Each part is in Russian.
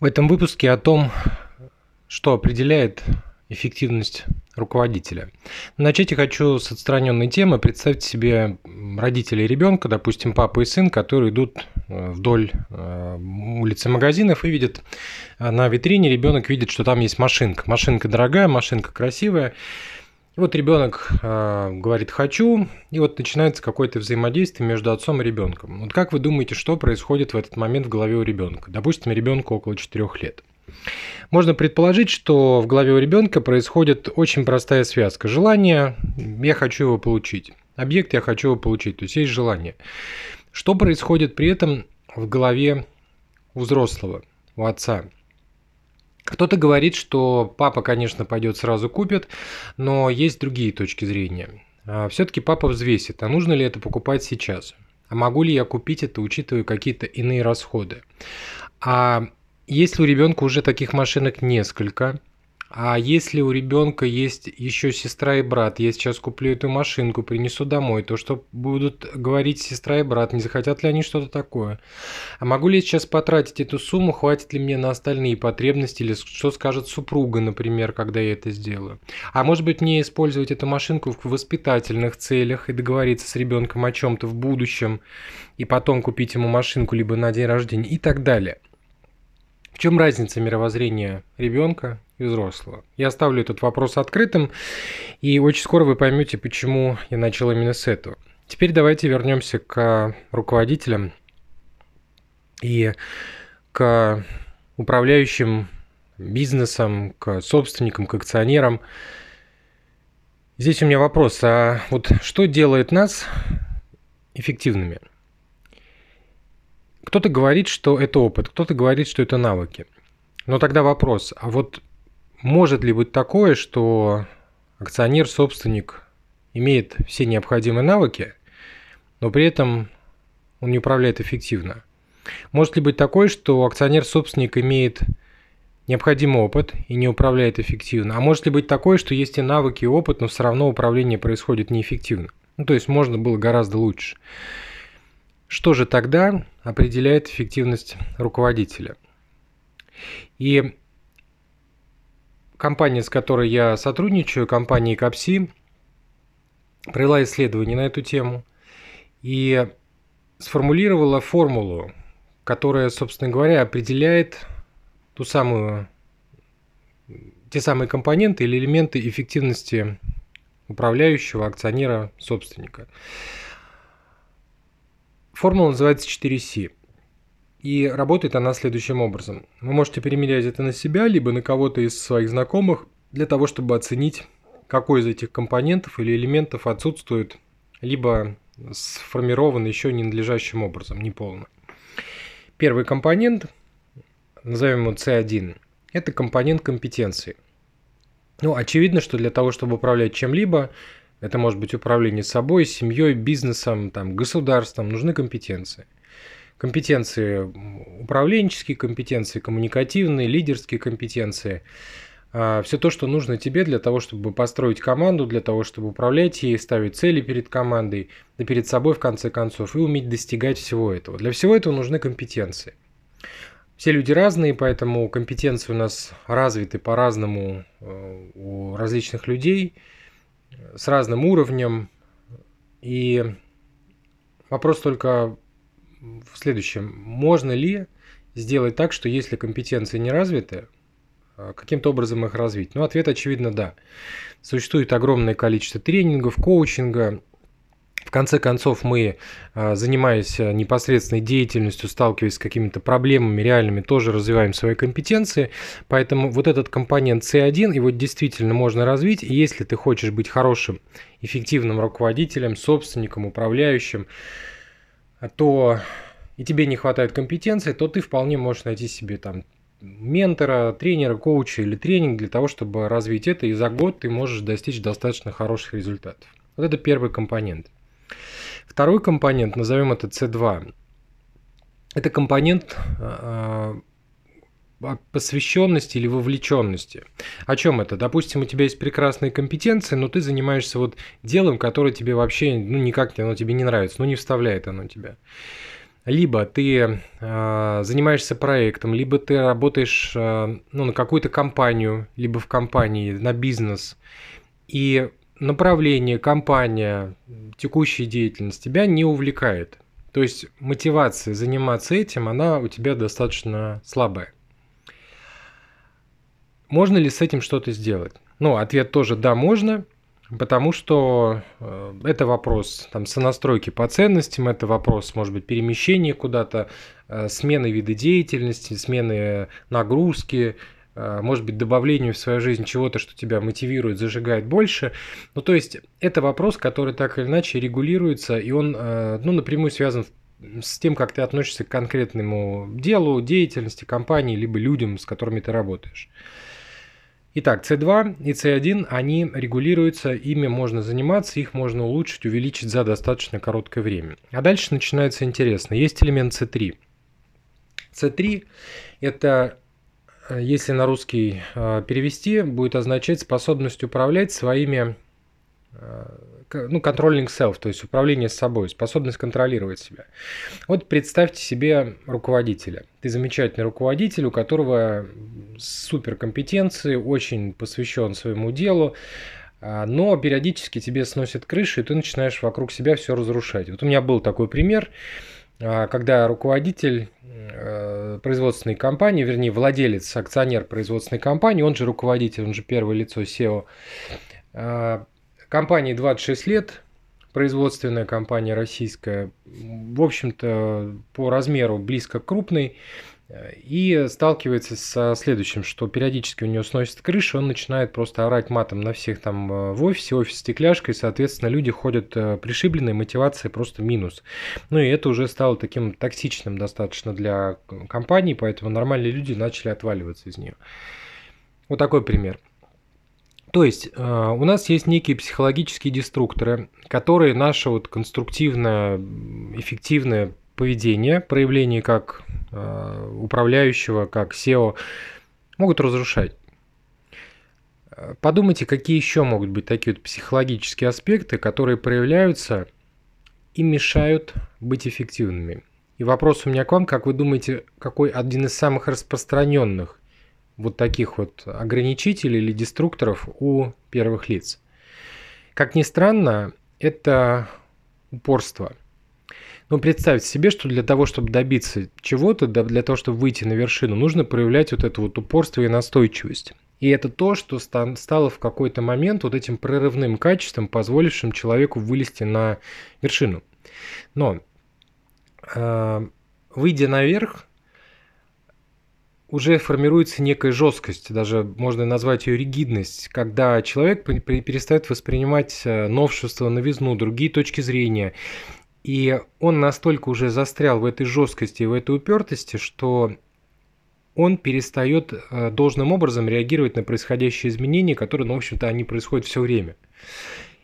В этом выпуске о том, что определяет эффективность руководителя. Начать я хочу с отстраненной темы. Представьте себе родителей ребенка, допустим, папа и сын, которые идут э, вдоль э, улицы магазинов и видят э, на витрине, ребенок видит, что там есть машинка. Машинка дорогая, машинка красивая. И вот ребенок э, говорит «хочу», и вот начинается какое-то взаимодействие между отцом и ребенком. Вот как вы думаете, что происходит в этот момент в голове у ребенка? Допустим, ребенку около 4 лет. Можно предположить, что в голове у ребенка происходит очень простая связка. Желание «я хочу его получить», объект «я хочу его получить», то есть есть желание. Что происходит при этом в голове у взрослого, у отца – кто-то говорит, что папа, конечно, пойдет сразу купит, но есть другие точки зрения. А, Все-таки папа взвесит, а нужно ли это покупать сейчас? А могу ли я купить это, учитывая какие-то иные расходы? А если у ребенка уже таких машинок несколько, а если у ребенка есть еще сестра и брат, я сейчас куплю эту машинку, принесу домой, то что будут говорить сестра и брат, не захотят ли они что-то такое? А могу ли я сейчас потратить эту сумму, хватит ли мне на остальные потребности, или что скажет супруга, например, когда я это сделаю? А может быть мне использовать эту машинку в воспитательных целях и договориться с ребенком о чем-то в будущем, и потом купить ему машинку либо на день рождения и так далее. В чем разница мировоззрения ребенка и взрослого? Я оставлю этот вопрос открытым, и очень скоро вы поймете, почему я начал именно с этого. Теперь давайте вернемся к руководителям и к управляющим бизнесом, к собственникам, к акционерам. Здесь у меня вопрос, а вот что делает нас эффективными? Кто-то говорит, что это опыт, кто-то говорит, что это навыки. Но тогда вопрос, а вот может ли быть такое, что акционер, собственник имеет все необходимые навыки, но при этом он не управляет эффективно? Может ли быть такое, что акционер-собственник имеет необходимый опыт и не управляет эффективно? А может ли быть такое, что есть и навыки, и опыт, но все равно управление происходит неэффективно? Ну, то есть можно было гораздо лучше. Что же тогда определяет эффективность руководителя? И компания, с которой я сотрудничаю, компания Капси, провела исследование на эту тему и сформулировала формулу, которая, собственно говоря, определяет ту самую, те самые компоненты или элементы эффективности управляющего, акционера, собственника. Формула называется 4C. И работает она следующим образом. Вы можете перемерять это на себя, либо на кого-то из своих знакомых, для того, чтобы оценить, какой из этих компонентов или элементов отсутствует, либо сформирован еще ненадлежащим образом, неполно. Первый компонент, назовем его C1, это компонент компетенции. Ну, очевидно, что для того, чтобы управлять чем-либо, это может быть управление собой, семьей, бизнесом, там, государством. Нужны компетенции. Компетенции управленческие, компетенции коммуникативные, лидерские компетенции. А, Все то, что нужно тебе для того, чтобы построить команду, для того, чтобы управлять ей, ставить цели перед командой, да перед собой в конце концов, и уметь достигать всего этого. Для всего этого нужны компетенции. Все люди разные, поэтому компетенции у нас развиты по-разному э, у различных людей – с разным уровнем. И вопрос только в следующем. Можно ли сделать так, что если компетенции не развиты, а, каким-то образом их развить? Ну, ответ очевидно да. Существует огромное количество тренингов, коучинга, в конце концов, мы, а, занимаясь а, непосредственной деятельностью, сталкиваясь с какими-то проблемами реальными, тоже развиваем свои компетенции. Поэтому вот этот компонент C1, его действительно можно развить. И если ты хочешь быть хорошим, эффективным руководителем, собственником, управляющим, то и тебе не хватает компетенции, то ты вполне можешь найти себе там ментора, тренера, коуча или тренинг для того, чтобы развить это, и за год ты можешь достичь достаточно хороших результатов. Вот это первый компонент. Второй компонент, назовем это C2, это компонент а, а, посвященности или вовлеченности. О чем это? Допустим, у тебя есть прекрасные компетенции, но ты занимаешься вот делом, которое тебе вообще ну, никак оно тебе не нравится, ну не вставляет оно тебя. либо ты э, занимаешься проектом, либо ты работаешь э, ну, на какую-то компанию, либо в компании, на бизнес, и направление, компания, текущая деятельность тебя не увлекает. То есть мотивация заниматься этим, она у тебя достаточно слабая. Можно ли с этим что-то сделать? Ну, ответ тоже да, можно, потому что э, это вопрос там сонастройки по ценностям, это вопрос, может быть, перемещения куда-то, э, смены вида деятельности, смены нагрузки, э, может быть, добавлению в свою жизнь чего-то, что тебя мотивирует, зажигает больше. Ну, то есть, это вопрос, который так или иначе регулируется, и он, ну, напрямую связан с тем, как ты относишься к конкретному делу, деятельности компании, либо людям, с которыми ты работаешь. Итак, C2 и C1, они регулируются, ими можно заниматься, их можно улучшить, увеличить за достаточно короткое время. А дальше начинается интересно. Есть элемент C3. C3 – это, э, если на русский э, перевести, будет означать способность управлять своими э, ну, controlling self, то есть управление собой, способность контролировать себя. Вот представьте себе руководителя. Ты замечательный руководитель, у которого суперкомпетенции, очень посвящен своему делу, а, но периодически тебе сносят крышу, и ты начинаешь вокруг себя все разрушать. Вот у меня был такой пример, а, когда руководитель э, производственной компании, вернее, владелец, акционер производственной компании, он же руководитель, он же первое лицо SEO, Компании 26 лет, производственная компания российская, в общем-то, по размеру близко к крупной, и сталкивается со следующим, что периодически у него сносит крышу, он начинает просто орать матом на всех там э, в офисе, офис стекляшкой, соответственно, люди ходят э, пришибленные, мотивация просто минус. Ну и это уже стало таким токсичным достаточно для компании, поэтому нормальные люди начали отваливаться из нее. Вот такой пример. То есть э, у нас есть некие психологические деструкторы, которые наше вот конструктивное, эффективное поведение, проявление как э, управляющего, как SEO, могут разрушать. Подумайте, какие еще могут быть такие вот психологические аспекты, которые проявляются и мешают быть эффективными. И вопрос у меня к вам, как вы думаете, какой один из самых распространенных вот таких вот ограничителей или деструкторов у первых лиц. Как ни странно, это упорство. Но представьте себе, что для того, чтобы добиться чего-то, для того, чтобы выйти на вершину, нужно проявлять вот это вот упорство и настойчивость. И это то, что стало в какой-то момент вот этим прорывным качеством, позволившим человеку вылезти на вершину. Но э, выйдя наверх, уже формируется некая жесткость, даже можно назвать ее ригидность, когда человек перестает воспринимать э, новшество, новизну, другие точки зрения. И он настолько уже застрял в этой жесткости, в этой упертости, что он перестает э, должным образом реагировать на происходящие изменения, которые, ну, в общем-то, они происходят все время.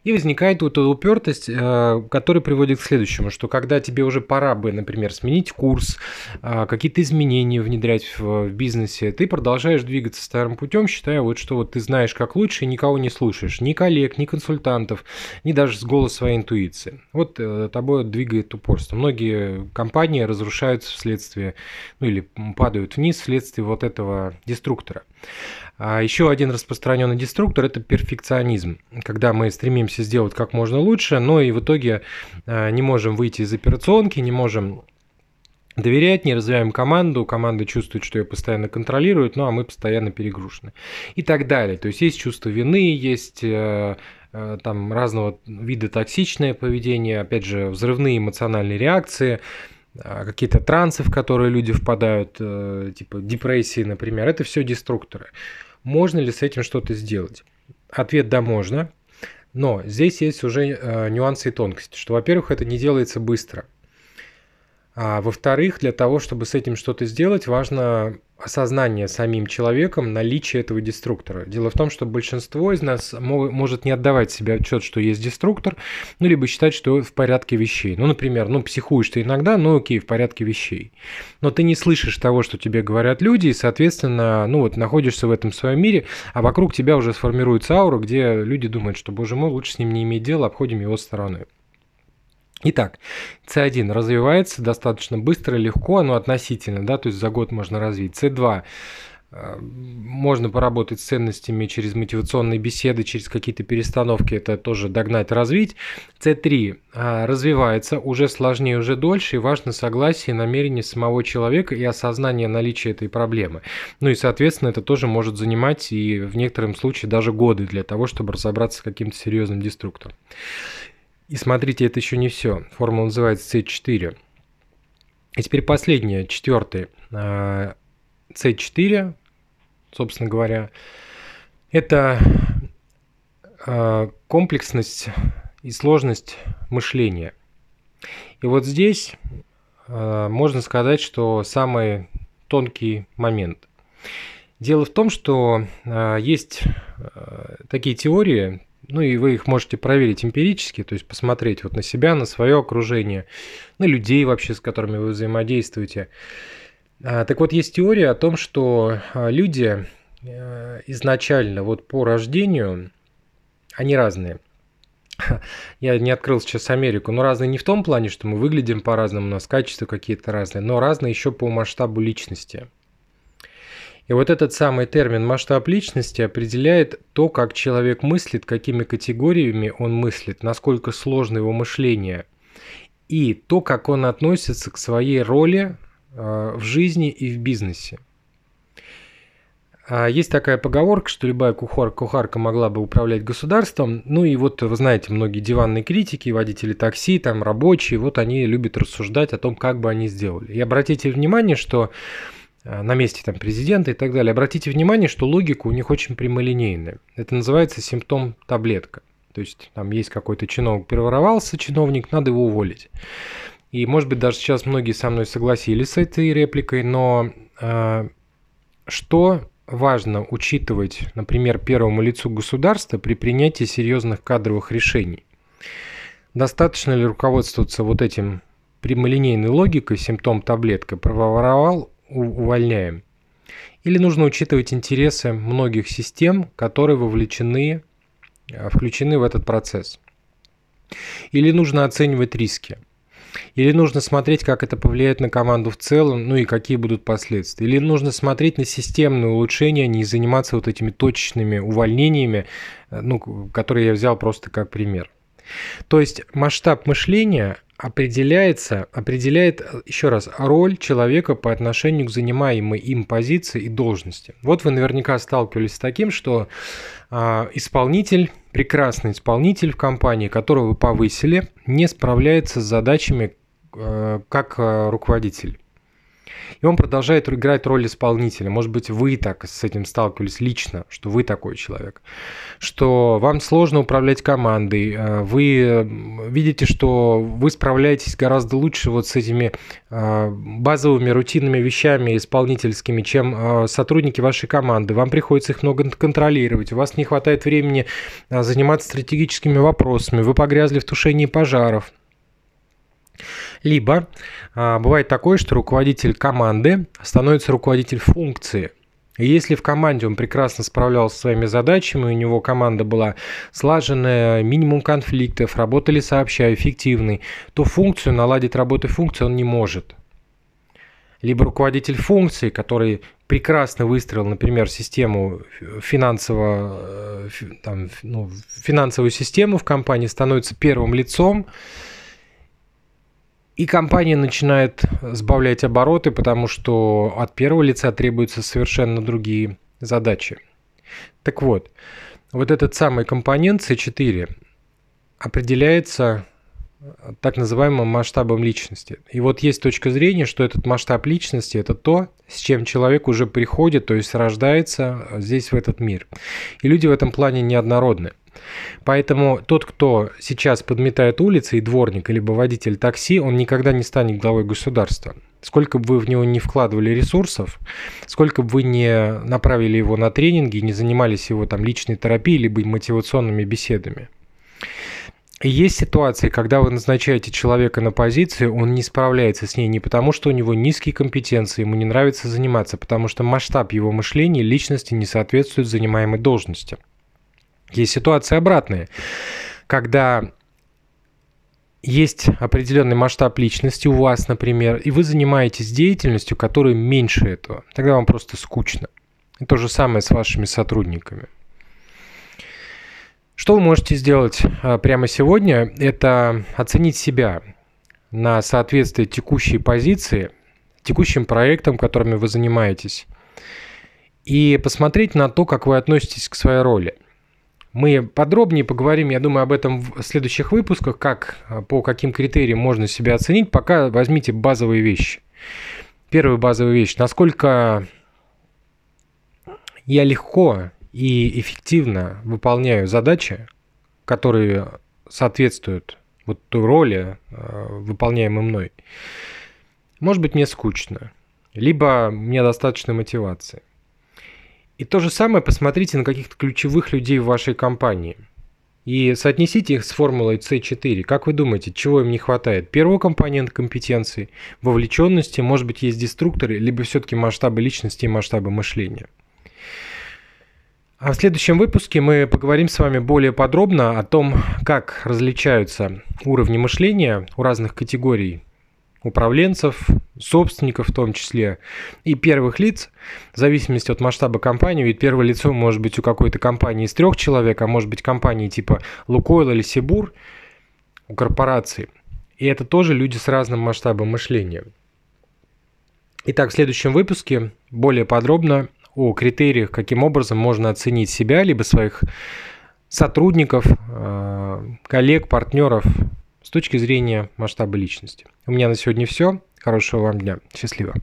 И возникает вот эта упертость, э, которая приводит к следующему, что когда тебе уже пора бы, например, сменить курс, э, какие-то изменения внедрять в бизнесе, ты продолжаешь двигаться старым путем, считая вот, что вот ты знаешь как лучше и никого не слушаешь, ни коллег, ни консультантов, ни даже с голоса своей интуиции. Вот э, тобой двигает упорство. Многие компании разрушаются вследствие, ну или падают вниз вследствие вот этого деструктора. А еще один распространенный деструктор – это перфекционизм, когда мы стремимся сделать как можно лучше, но и в итоге а, не можем выйти из операционки, не можем доверять, не развиваем команду, команда чувствует, что ее постоянно контролируют, ну а мы постоянно перегружены. И так далее. То есть есть чувство вины, есть э, э, там разного вида токсичное поведение, опять же, взрывные эмоциональные реакции – какие-то трансы, в которые люди впадают, э, типа депрессии, например, это все деструкторы. Можно ли с этим что-то сделать? Ответ да, можно. Но здесь есть уже э, нюансы и тонкости, что, во-первых, это не делается быстро. А во-вторых, для того, чтобы с этим что-то сделать, важно осознание самим человеком наличия этого деструктора. Дело в том, что большинство из нас может не отдавать себе отчет, что есть деструктор, ну, либо считать, что в порядке вещей. Ну, например, ну, психуешь ты иногда, ну, окей, в порядке вещей. Но ты не слышишь того, что тебе говорят люди, и, соответственно, ну, вот находишься в этом своем мире, а вокруг тебя уже сформируется аура, где люди думают, что, боже мой, лучше с ним не иметь дела, обходим его стороной. Итак, C1 развивается достаточно быстро, легко, но относительно, да, то есть за год можно развить. C2 Э, можно поработать с ценностями через мотивационные беседы, через какие-то перестановки, это тоже догнать, развить. С3 э, развивается уже сложнее, уже дольше, и важно согласие и намерение самого человека и осознание наличия этой проблемы. Ну и, соответственно, это тоже может занимать и в некотором случае даже годы для того, чтобы разобраться с каким-то серьезным деструктором. И смотрите, это еще не все. Формула называется C4. И теперь последнее, четвертый. C4, э, собственно говоря, это э, комплексность и сложность мышления. И вот здесь э, можно сказать, что самый тонкий момент. Дело в том, что есть такие теории, ну и вы их можете проверить эмпирически, то есть посмотреть вот на себя, на свое окружение, на людей вообще, с которыми вы взаимодействуете. Так вот, есть теория о том, что люди Э, изначально вот по рождению, они разные. Я не открыл сейчас Америку, но разные не в том плане, что мы выглядим по-разному, у нас качества какие-то разные, но разные еще по масштабу личности. И вот этот самый термин масштаб личности определяет то, как человек мыслит, какими категориями он мыслит, насколько сложно его мышление, и то, как он относится к своей роли э, в жизни и в бизнесе. А, есть такая поговорка, что любая кухар, кухарка могла бы управлять государством. Ну и вот вы знаете, многие диванные критики, водители такси, там рабочие, вот они любят рассуждать о том, как бы они сделали. И обратите внимание, что на месте там президента и так далее, обратите внимание, что логика у них очень прямолинейная. Это называется симптом таблетка. То есть там есть какой-то чиновник, переворовался чиновник, надо его уволить. И может быть даже сейчас многие со мной согласились с этой репликой, но э, что важно учитывать, например, первому лицу государства при принятии серьезных кадровых решений? Достаточно ли руководствоваться вот этим прямолинейной логикой, симптом таблетка, проворовал, увольняем? Или нужно учитывать интересы многих систем, которые вовлечены, а, включены в этот процесс? Или нужно оценивать риски? Или нужно смотреть, как это повлияет на команду в целом, ну и какие будут последствия? Или нужно смотреть на системные улучшения, а не заниматься вот этими точечными увольнениями, э, ну, которые я взял просто как пример. То есть масштаб мышления определяется, определяет, еще раз, роль человека по отношению к занимаемой им позиции и должности. Вот вы наверняка сталкивались с таким, что э, исполнитель, прекрасный исполнитель в компании, которого вы повысили, не справляется с задачами э, как э, руководитель. И он продолжает играть роль исполнителя. Может быть, вы так с этим сталкивались лично, что вы такой человек. Что вам сложно управлять командой. Э, вы э, видите, что вы справляетесь гораздо лучше вот с этими э, базовыми рутинными вещами исполнительскими, чем сотрудники вашей команды. Вам приходится их много контролировать. У вас не хватает времени заниматься стратегическими вопросами. Вы погрязли в тушении пожаров. Либо а, бывает такое, что руководитель команды становится руководитель функции. И если в команде он прекрасно справлялся со своими задачами, у него команда была слаженная, минимум конфликтов, работали сообща, эффективный, то функцию, наладить работу функции он не может. Либо руководитель функции, который прекрасно выстроил, например, систему финансового, э, там, ну, финансовую систему в компании, становится первым лицом, и компания начинает сбавлять обороты, потому что от первого лица требуются совершенно другие задачи. Так вот, вот этот самый компонент C4 определяется так называемым масштабом личности. И вот есть точка зрения, что этот масштаб личности – это то, с чем человек уже приходит, то есть рождается здесь, в этот мир. И люди в этом плане неоднородны. Поэтому тот, кто сейчас подметает улицы, и дворник, либо водитель такси, он никогда не станет главой государства. Сколько бы вы в него не вкладывали ресурсов, сколько бы вы не направили его на тренинги, не занимались его там личной терапией, либо мотивационными беседами. И есть ситуации, когда вы назначаете человека на позицию, он не справляется с ней не потому, что у него низкие компетенции, ему не нравится заниматься, потому что масштаб его мышления личности не соответствует занимаемой должности. Есть ситуации обратные, когда есть определенный масштаб личности у вас, например, и вы занимаетесь деятельностью, которая меньше этого. Тогда вам просто скучно. И то же самое с вашими сотрудниками. Что вы можете сделать а, прямо сегодня? Это оценить себя на соответствие текущей позиции, текущим проектам, которыми вы занимаетесь, и посмотреть на то, как вы относитесь к своей роли – мы подробнее поговорим, я думаю, об этом в следующих выпусках, как, а, по каким критериям можно себя оценить. Пока возьмите базовые вещи. Первая базовая вещь. Насколько я легко и эффективно выполняю задачи, которые соответствуют вот той роли, а, выполняемой мной. Может быть, мне скучно, либо мне достаточно мотивации. И то же самое посмотрите на каких-то ключевых людей в вашей компании. И соотнесите их с формулой C4. Как вы думаете, чего им не хватает? Первого компонента компетенции, вовлеченности, может быть, есть деструкторы, либо все-таки масштабы личности и масштабы мышления. А в следующем выпуске мы поговорим с вами более подробно о том, как различаются уровни мышления у разных категорий управленцев, собственников в том числе, и первых лиц, в зависимости от масштаба компании, ведь первое лицо может быть у какой-то компании из трех человек, а может быть компании типа Лукойл или Сибур, у корпорации. И это тоже люди с разным масштабом мышления. Итак, в следующем выпуске более подробно о критериях, каким образом можно оценить себя, либо своих сотрудников, э, коллег, партнеров с точки зрения масштаба личности. У меня на сегодня все. Хорошего вам дня. Счастливо.